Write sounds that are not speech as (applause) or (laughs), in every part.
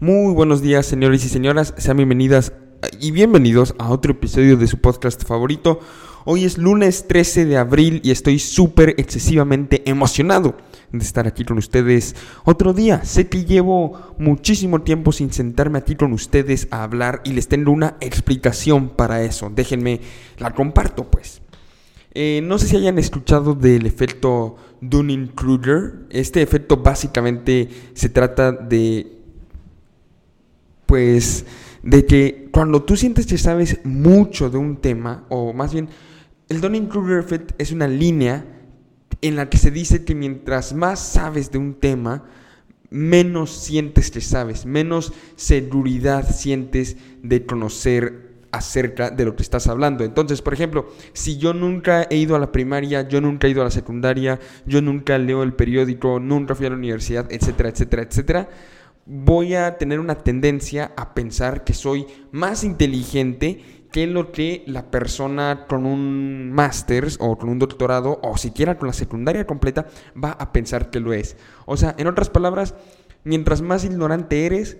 Muy buenos días, señores y señoras. Sean bienvenidas y bienvenidos a otro episodio de su podcast favorito. Hoy es lunes 13 de abril y estoy súper excesivamente emocionado de estar aquí con ustedes otro día. Sé que llevo muchísimo tiempo sin sentarme aquí con ustedes a hablar y les tengo una explicación para eso. Déjenme, la comparto pues. Eh, no sé si hayan escuchado del efecto Dunning-Kruger. Este efecto básicamente se trata de pues de que cuando tú sientes que sabes mucho de un tema, o más bien, el Dunning-Kruger effect es una línea en la que se dice que mientras más sabes de un tema, menos sientes que sabes, menos seguridad sientes de conocer acerca de lo que estás hablando. Entonces, por ejemplo, si yo nunca he ido a la primaria, yo nunca he ido a la secundaria, yo nunca leo el periódico, nunca fui a la universidad, etcétera, etcétera, etcétera, voy a tener una tendencia a pensar que soy más inteligente que lo que la persona con un máster o con un doctorado o siquiera con la secundaria completa va a pensar que lo es. O sea, en otras palabras, mientras más ignorante eres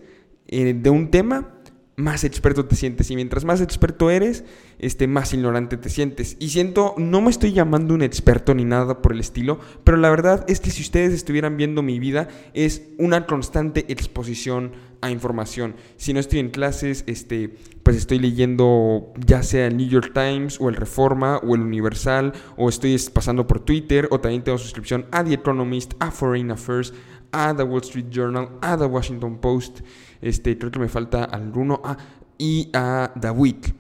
eh, de un tema, más experto te sientes. Y mientras más experto eres, este, más ignorante te sientes. Y siento, no me estoy llamando un experto ni nada por el estilo, pero la verdad es que si ustedes estuvieran viendo mi vida, es una constante exposición a información. Si no estoy en clases, este, pues estoy leyendo ya sea el New York Times o el Reforma o el Universal, o estoy pasando por Twitter, o también tengo suscripción a The Economist, a Foreign Affairs, a The Wall Street Journal, a The Washington Post. Este, creo que me falta alguno. Ah, y a The Week.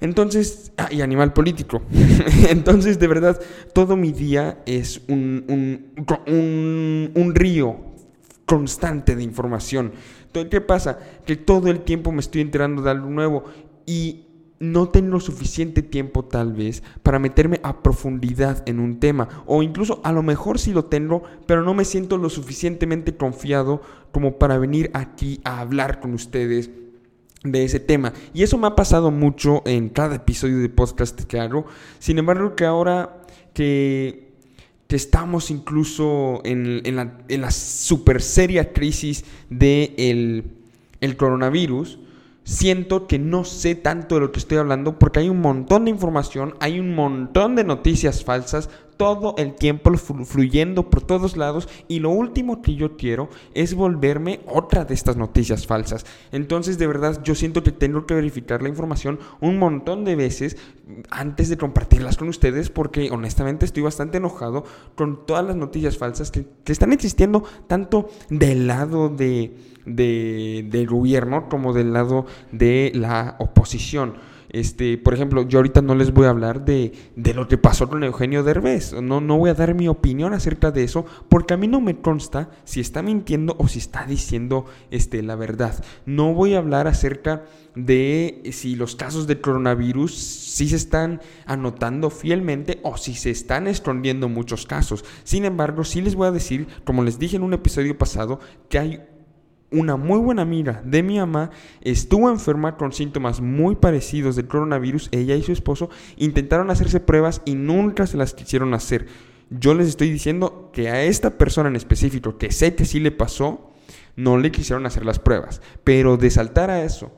Entonces, ah, y animal político. (laughs) Entonces, de verdad, todo mi día es un, un, un, río constante de información. ¿Qué pasa? Que todo el tiempo me estoy enterando de algo nuevo y no tengo suficiente tiempo tal vez para meterme a profundidad en un tema. O incluso a lo mejor sí lo tengo pero no me siento lo suficientemente confiado como para venir aquí a hablar con ustedes de ese tema. Y eso me ha pasado mucho en cada episodio de podcast que hago sin embargo que ahora que, que estamos incluso en, la, en la super seria crisis del de el coronavirus siento que no sé tanto de lo que estoy hablando porque hay un montón de información, hay un montón de noticias falsas, todo el tiempo fluyendo por todos lados y lo último que yo quiero es volverme otra de estas noticias falsas. Entonces de verdad yo siento que tengo que verificar la información un montón de veces antes de compartirlas con ustedes porque honestamente estoy bastante enojado con todas las noticias falsas que, están existiendo tanto del lado de, de, del gobierno como del lado de la oposición. Este, por ejemplo, yo ahorita no les voy a hablar de, lo que pasó con Eugenio Derbez. No, no voy a dar mi opinión acerca de eso porque a mí no me consta si está mintiendo o si está diciendo este, la verdad. No voy a hablar acerca de si los casos de coronavirus sí se están anotando fielmente o si se están escondiendo muchos casos. Sin embargo, sí les voy a decir, como les dije en un episodio pasado, que hay una muy buena amiga de mi mamá estuvo enferma con síntomas muy parecidos del coronavirus. Ella y su esposo intentaron hacerse pruebas y nunca se las quisieron hacer. Yo les estoy diciendo que a esta persona en específico, que sé que sí le pasó, no le quisieron hacer las pruebas. Pero de saltar a eso,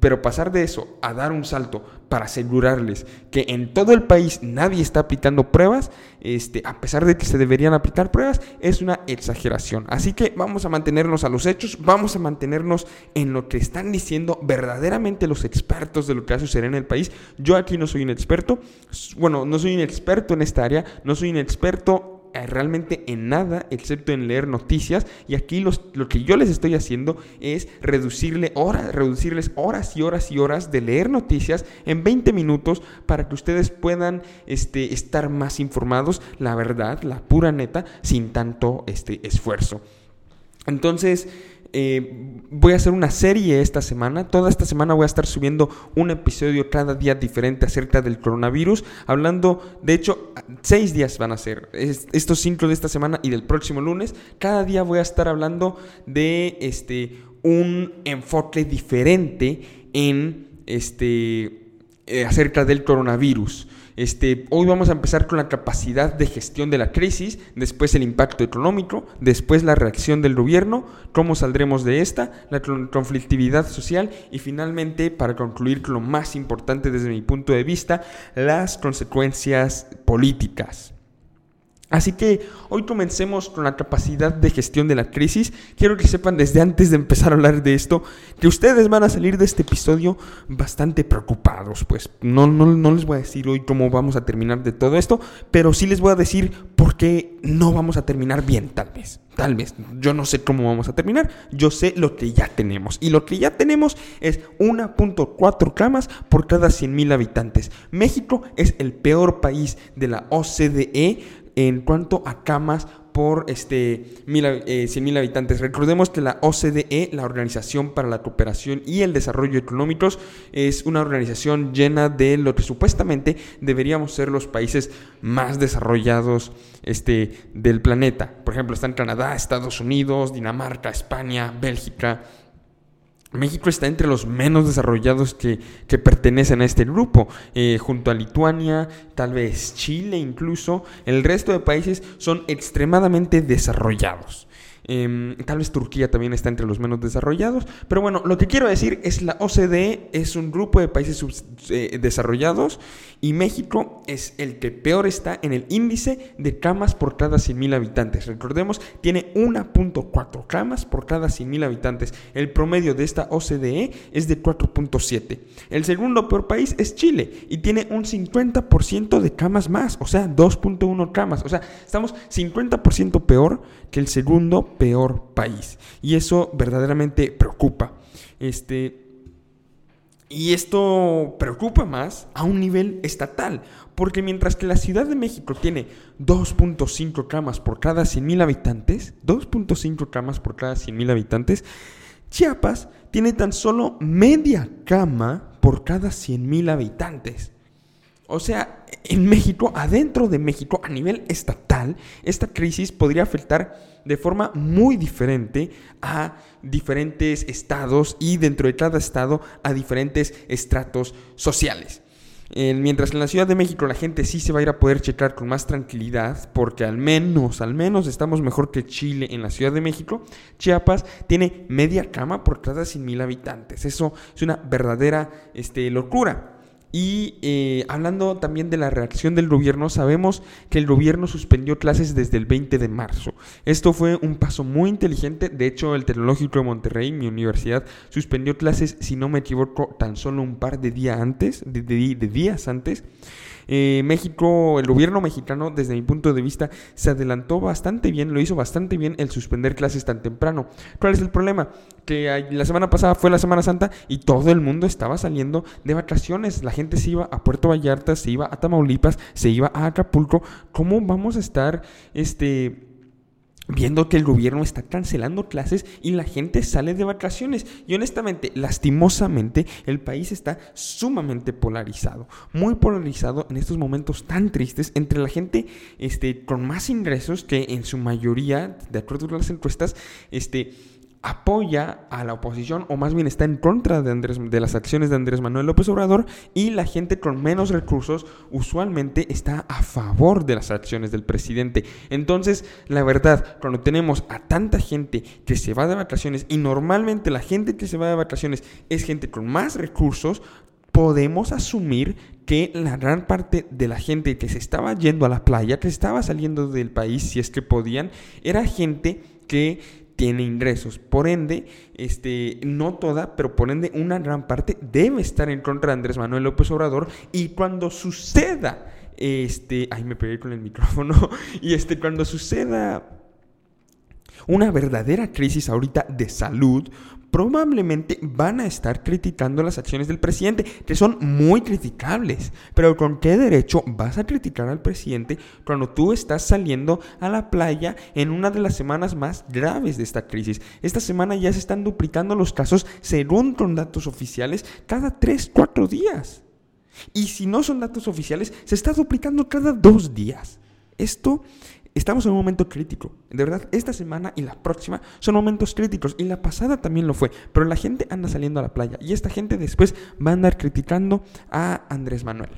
pero pasar de eso a dar un salto para asegurarles que en todo el país nadie está aplicando pruebas, este, a pesar de que se deberían aplicar pruebas, es una exageración. Así que vamos a mantenernos a los hechos, vamos a mantenernos en lo que están diciendo verdaderamente los expertos de lo que va a suceder en el país. Yo aquí no soy un experto, bueno, no soy un experto en esta área, no soy un experto realmente en nada excepto en leer noticias y aquí lo que yo les estoy haciendo es reducirle horas, reducirles horas y horas y horas de leer noticias en 20 minutos para que ustedes puedan este, estar más informados, la verdad, la pura neta, sin tanto este, esfuerzo. Entonces, eh, voy a hacer una serie esta semana. Toda esta semana voy a estar subiendo un episodio cada día diferente acerca del coronavirus. Hablando, de hecho, seis días van a ser. estos cinco de esta semana y del próximo lunes. Cada día voy a estar hablando de este un enfoque diferente en este eh, acerca del coronavirus. Este, hoy vamos a empezar con la capacidad de gestión de la crisis, después el impacto económico, después la reacción del gobierno, cómo saldremos de esta, la conflictividad social y finalmente, para concluir con lo más importante desde mi punto de vista, las consecuencias políticas. Así que hoy comencemos con la capacidad de gestión de la crisis. Quiero que sepan desde antes de empezar a hablar de esto que ustedes van a salir de este episodio bastante preocupados. Pues no, no, no les voy a decir hoy cómo vamos a terminar de todo esto, pero sí les voy a decir por qué no vamos a terminar bien, tal vez. Tal vez. Yo no sé cómo vamos a terminar. Yo sé lo que ya tenemos. Y lo que ya tenemos es 1.4 camas por cada 100.000 habitantes. México es el peor país de la OCDE en cuanto a camas por este, mil, eh, mil habitantes. Recordemos que la OCDE, la Organización para la Cooperación y el Desarrollo Económicos, es una organización llena de lo que supuestamente deberíamos ser los países más desarrollados este, del planeta. Por ejemplo, están Canadá, Estados Unidos, Dinamarca, España, Bélgica, México está entre los menos desarrollados que, pertenecen a este grupo, eh, junto a Lituania, tal vez Chile incluso. El resto de países son extremadamente desarrollados. Em, tal vez Turquía también está entre los menos desarrollados. Pero bueno, lo que quiero decir es la OCDE es un grupo de países eh, desarrollados y México es el que peor está en el índice de camas por cada 100.000 habitantes. Recordemos, tiene 1.4 camas por cada 100.000 habitantes. El promedio de esta OCDE es de 4.7. El segundo peor país es Chile y tiene un 50% de camas más, o sea, 2.1 camas. O sea, estamos 50% peor el segundo peor país. Y eso verdaderamente preocupa. Este, y esto preocupa más a un nivel estatal, porque mientras que la Ciudad de México tiene 2.5 camas por cada 100.000 habitantes, 2.5 camas por cada 100.000 habitantes, Chiapas tiene tan solo media cama por cada 100.000 habitantes. O sea, en México, adentro de México, a nivel estatal, esta crisis podría afectar de forma muy diferente a diferentes estados y dentro de cada estado a diferentes estratos sociales. mientras en la Ciudad de México la gente sí se va a ir a poder checar con más tranquilidad, porque al menos, al menos estamos mejor que Chile en la Ciudad de México, Chiapas tiene media cama por cada 100 mil habitantes. Eso es una verdadera este, locura. Y eh, hablando también de la reacción del gobierno, sabemos que el gobierno suspendió clases desde el 20 de marzo. Esto fue un paso muy inteligente. De hecho, el Tecnológico de Monterrey, mi universidad, suspendió clases, si no me equivoco, tan solo un par de días antes, de días antes. Eh, México, el gobierno mexicano, desde mi punto de vista, se adelantó bastante bien, lo hizo bastante bien el suspender clases tan temprano. ¿Cuál es el problema? Que la semana pasada fue la Semana Santa y todo el mundo estaba saliendo de vacaciones. La gente se iba a Puerto Vallarta, se iba a Tamaulipas, se iba a Acapulco. ¿Cómo vamos a estar, este viendo que el gobierno está cancelando clases y la gente sale de vacaciones. Y honestamente, lastimosamente, el país está sumamente polarizado, muy polarizado en estos momentos tan tristes entre la gente este, con más ingresos que en su mayoría, de acuerdo a las encuestas, este, apoya a la oposición o más bien está en contra de, Andrés, de las acciones de Andrés Manuel López Obrador y la gente con menos recursos usualmente está a favor de las acciones del presidente. Entonces, la verdad, cuando tenemos a tanta gente que se va de vacaciones y normalmente la gente que se va de vacaciones es gente con más recursos, podemos asumir que la gran parte de la gente que se estaba yendo a la playa, que estaba saliendo del país si es que podían, era gente que tiene ingresos. Por ende, este, no toda, pero por ende una gran parte debe estar en contra de Andrés Manuel López Obrador y cuando suceda, este, ay me pegué con el micrófono, (laughs) y este, cuando suceda una verdadera crisis ahorita de salud, probablemente van a estar criticando las acciones del presidente, que son muy criticables. Pero ¿con qué derecho vas a criticar al presidente cuando tú estás saliendo a la playa en una de las semanas más graves de esta crisis? Esta semana ya se están duplicando los casos, según con datos oficiales, cada 3, 4 días. Y si no son datos oficiales, se está duplicando cada dos días. Esto Estamos en un momento crítico. De verdad, esta semana y la próxima son momentos críticos. Y la pasada también lo fue. Pero la gente anda saliendo a la playa. Y esta gente después va a andar criticando a Andrés Manuel.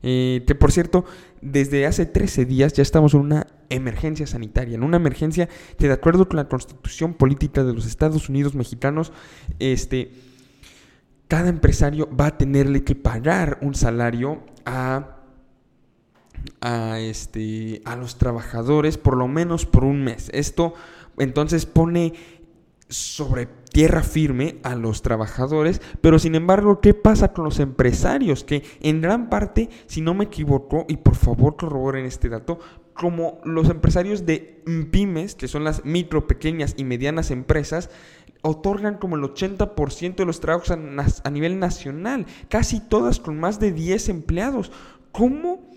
Que por cierto, desde hace 13 días ya estamos en una emergencia sanitaria, en una emergencia que de acuerdo con la constitución política de los Estados Unidos mexicanos, este, cada empresario va a tenerle que pagar un salario a a, este, a los trabajadores por lo menos por un mes. Esto entonces pone sobre tierra firme a los trabajadores, pero sin embargo, ¿qué pasa con los empresarios? Que en gran parte, si no me equivoco, y por favor corroboren este dato, como los empresarios de pymes, que son las micro, pequeñas y medianas empresas, otorgan como el 80% de los trabajos a, a, nivel nacional, casi todas con más de 10 empleados. ¿Cómo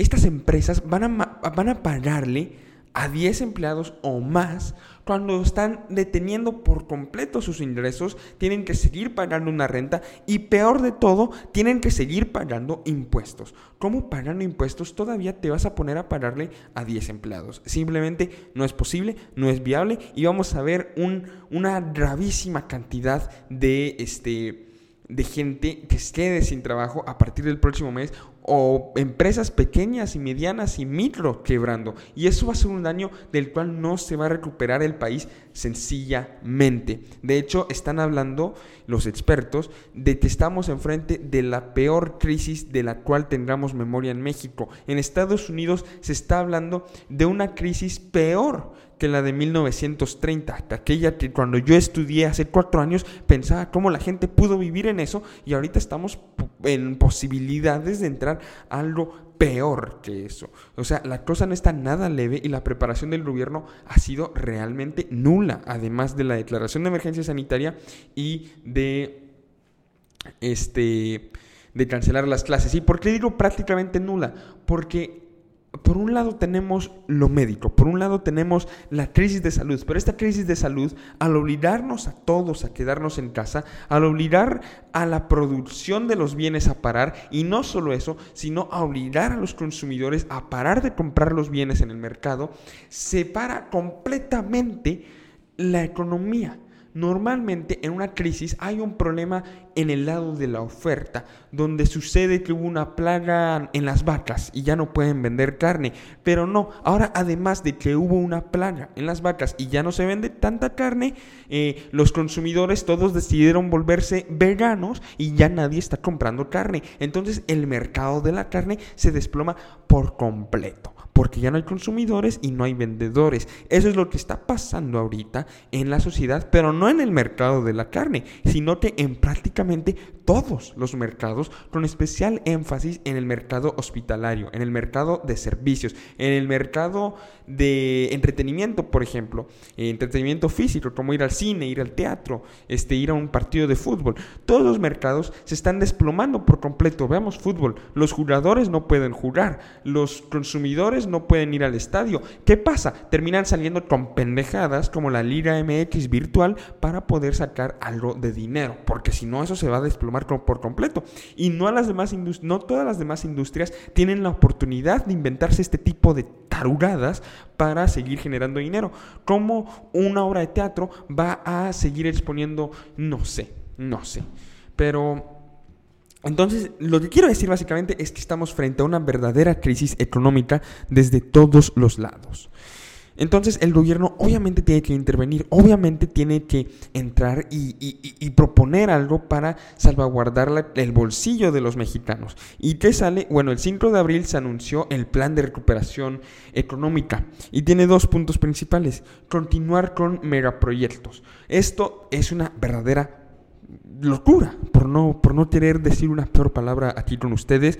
estas empresas van a, van a pagarle a 10 empleados o más cuando están deteniendo por completo sus ingresos, tienen que seguir pagando una renta y peor de todo, tienen que seguir pagando impuestos. ¿Cómo pagando impuestos todavía te vas a poner a pagarle a 10 empleados? Simplemente no es posible, no es viable y vamos a ver un, una gravísima cantidad de este de gente que quede sin trabajo a partir del próximo mes o empresas pequeñas y medianas y micro quebrando. Y eso va a ser un daño del cual no se va a recuperar el país sencillamente. De hecho, están hablando los expertos de que estamos enfrente de la peor crisis de la cual tengamos memoria en México. En Estados Unidos se está hablando de una crisis peor que la de 1930, aquella que cuando yo estudié hace cuatro años pensaba cómo la gente pudo vivir en eso y ahorita estamos en posibilidades de entrar a algo peor que eso. O sea, la cosa no está nada leve y la preparación del gobierno ha sido realmente nula, además de la declaración de emergencia sanitaria y de este de cancelar las clases. ¿Y por qué digo prácticamente nula? Porque por un lado tenemos lo médico, por un lado tenemos la crisis de salud, pero esta crisis de salud, al obligarnos a todos a quedarnos en casa, al obligar a la producción de los bienes a parar, y no solo eso, sino a obligar a los consumidores a parar de comprar los bienes en el mercado, separa completamente la economía. Normalmente en una crisis hay un problema en el lado de la oferta, donde sucede que hubo una plaga en las vacas y ya no pueden vender carne. Pero no, ahora además de que hubo una plaga en las vacas y ya no se vende tanta carne, eh, los consumidores todos decidieron volverse veganos y ya nadie está comprando carne. Entonces el mercado de la carne se desploma por completo porque ya no hay consumidores y no hay vendedores. Eso es lo que está pasando ahorita en la sociedad, pero no en el mercado de la carne, sino que en prácticamente todos los mercados, con especial énfasis en el mercado hospitalario, en el mercado de servicios, en el mercado de entretenimiento, por ejemplo, entretenimiento físico, como ir al cine, ir al teatro, este, ir a un partido de fútbol. Todos los mercados se están desplomando por completo. Veamos fútbol, los jugadores no pueden jugar, los consumidores no pueden ir al estadio. ¿Qué pasa? Terminan saliendo con pendejadas como la Liga MX virtual para poder sacar algo de dinero, porque si no eso se va a desplomar por completo. Y no, a las demás no todas las demás industrias tienen la oportunidad de inventarse este tipo de tarugadas para seguir generando dinero. ¿Cómo una obra de teatro va a seguir exponiendo? No sé, no sé. Pero entonces, lo que quiero decir básicamente es que estamos frente a una verdadera crisis económica desde todos los lados. Entonces el gobierno obviamente tiene que intervenir, obviamente tiene que entrar y, proponer algo para salvaguardar el bolsillo de los mexicanos. ¿Y qué sale? Bueno, el 5 de abril se anunció el plan de recuperación económica y tiene dos puntos principales. Continuar con megaproyectos. Esto es una verdadera locura, por no, por no querer decir una peor palabra aquí con ustedes.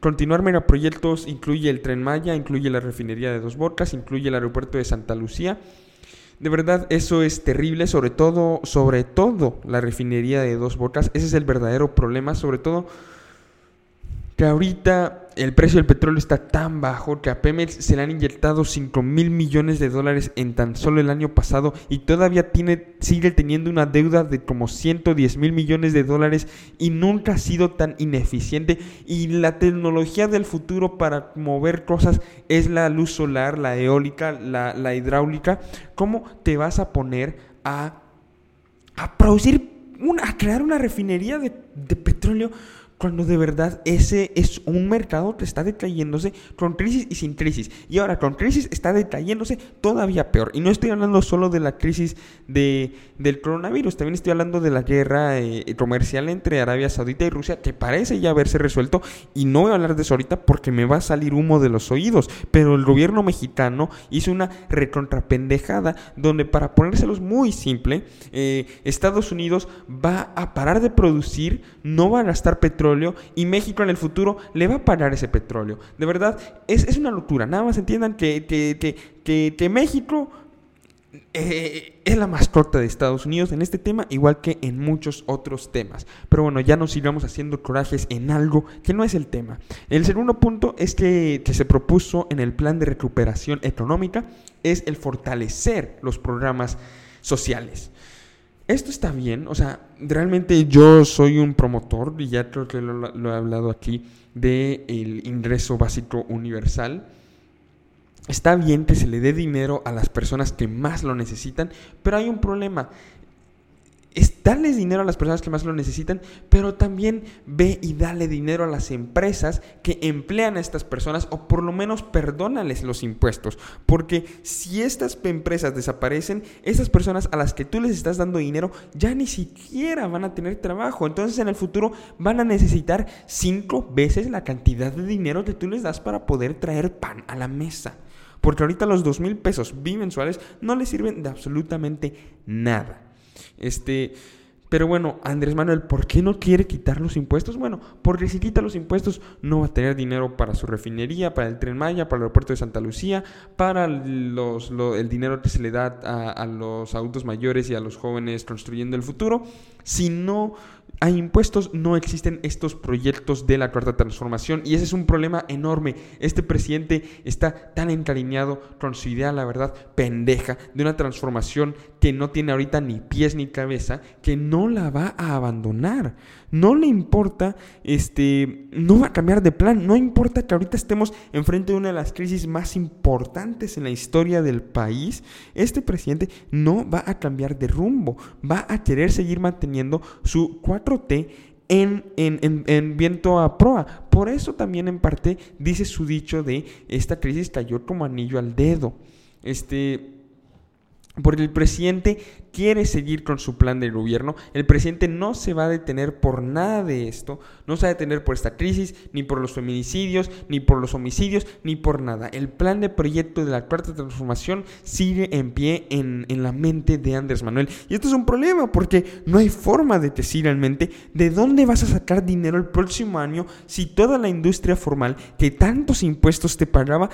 Continuar megaproyectos incluye el Tren Maya, incluye la refinería de Dos Bocas, incluye el aeropuerto de Santa Lucía. De verdad, eso es terrible, sobre todo, sobre todo la refinería de Dos Bocas. Ese es el verdadero problema, sobre todo que ahorita el precio del petróleo está tan bajo que a Pemex se le han inyectado 5 mil millones de dólares en tan solo el año pasado y todavía tiene, sigue teniendo una deuda de como 110 mil millones de dólares y nunca ha sido tan ineficiente. Y la tecnología del futuro para mover cosas es la luz solar, la eólica, la, hidráulica. ¿Cómo te vas a poner a, a producir, una, a crear una refinería de, de petróleo? Cuando de verdad ese es un mercado que está decayéndose con crisis y sin crisis. Y ahora con crisis está decayéndose todavía peor. Y no estoy hablando solo de la crisis de, del coronavirus, también estoy hablando de la guerra eh, comercial entre Arabia Saudita y Rusia, que parece ya haberse resuelto. Y no voy a hablar de eso ahorita porque me va a salir humo de los oídos. Pero el gobierno mexicano hizo una recontrapendejada donde, para ponérselos muy simple, eh, Estados Unidos va a parar de producir, no va a gastar petróleo y México en el futuro le va a pagar ese petróleo. De verdad, es, una locura. Nada más entiendan que, que, México eh, es la mascota de Estados Unidos en este tema, igual que en muchos otros temas. Pero bueno, ya nos sigamos haciendo corajes en algo que no es el tema. El segundo punto es que, que se propuso en el plan de recuperación económica es el fortalecer los programas sociales esto está bien, o sea, realmente yo soy un promotor, y ya creo que lo, he hablado aquí, del el ingreso básico universal. Está bien que se le dé dinero a las personas que más lo necesitan, pero hay un problema es darles dinero a las personas que más lo necesitan, pero también ve y dale dinero a las empresas que emplean a estas personas o por lo menos perdónales los impuestos. Porque si estas empresas desaparecen, estas personas a las que tú les estás dando dinero ya ni siquiera van a tener trabajo. Entonces en el futuro van a necesitar cinco veces la cantidad de dinero que tú les das para poder traer pan a la mesa. Porque ahorita los dos mil pesos bimensuales no les sirven de absolutamente nada. Este, pero bueno, Andrés Manuel, ¿por qué no quiere quitar los impuestos? Bueno, porque si quita los impuestos no va a tener dinero para su refinería, para el tren Maya, para el aeropuerto de Santa Lucía, para los, el dinero que se le da a, a los adultos mayores y a los jóvenes construyendo el futuro. Si no hay impuestos, no existen estos proyectos de la cuarta transformación y ese es un problema enorme. Este presidente está tan encariñado con su idea, la verdad, pendeja, de una transformación que no tiene ahorita ni pies ni cabeza, que no la va a abandonar. No le importa, este, no va a cambiar de plan, no importa que ahorita estemos enfrente de una de las crisis más importantes en la historia del país, este presidente no va a cambiar de rumbo, va a querer seguir manteniendo su 4T en, en, viento a proa. Por eso también en parte dice su dicho de esta crisis cayó como anillo al dedo. Este, porque el presidente quiere seguir con su plan de gobierno. El presidente no se va a detener por nada de esto, no se va a detener por esta crisis, ni por los feminicidios, ni por los homicidios, ni por nada. El plan de proyecto de la cuarta transformación sigue en pie en, la mente de Andrés Manuel. Y esto es un problema porque no hay forma de decir realmente de dónde vas a sacar dinero el próximo año si toda la industria formal que tantos impuestos te pagaba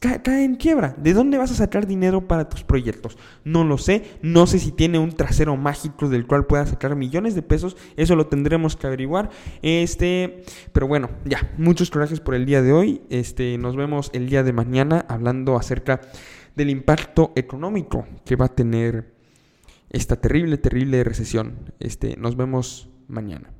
cae en quiebra. ¿De dónde vas a sacar dinero para tus proyectos? No lo sé, no sé si tiene un trasero mágico del cual pueda sacar millones de pesos, eso lo tendremos que averiguar. Este, pero bueno, ya, muchos gracias por el día de hoy. Este, nos vemos el día de mañana hablando acerca del impacto económico que va a tener esta terrible, terrible recesión. Este, nos vemos mañana.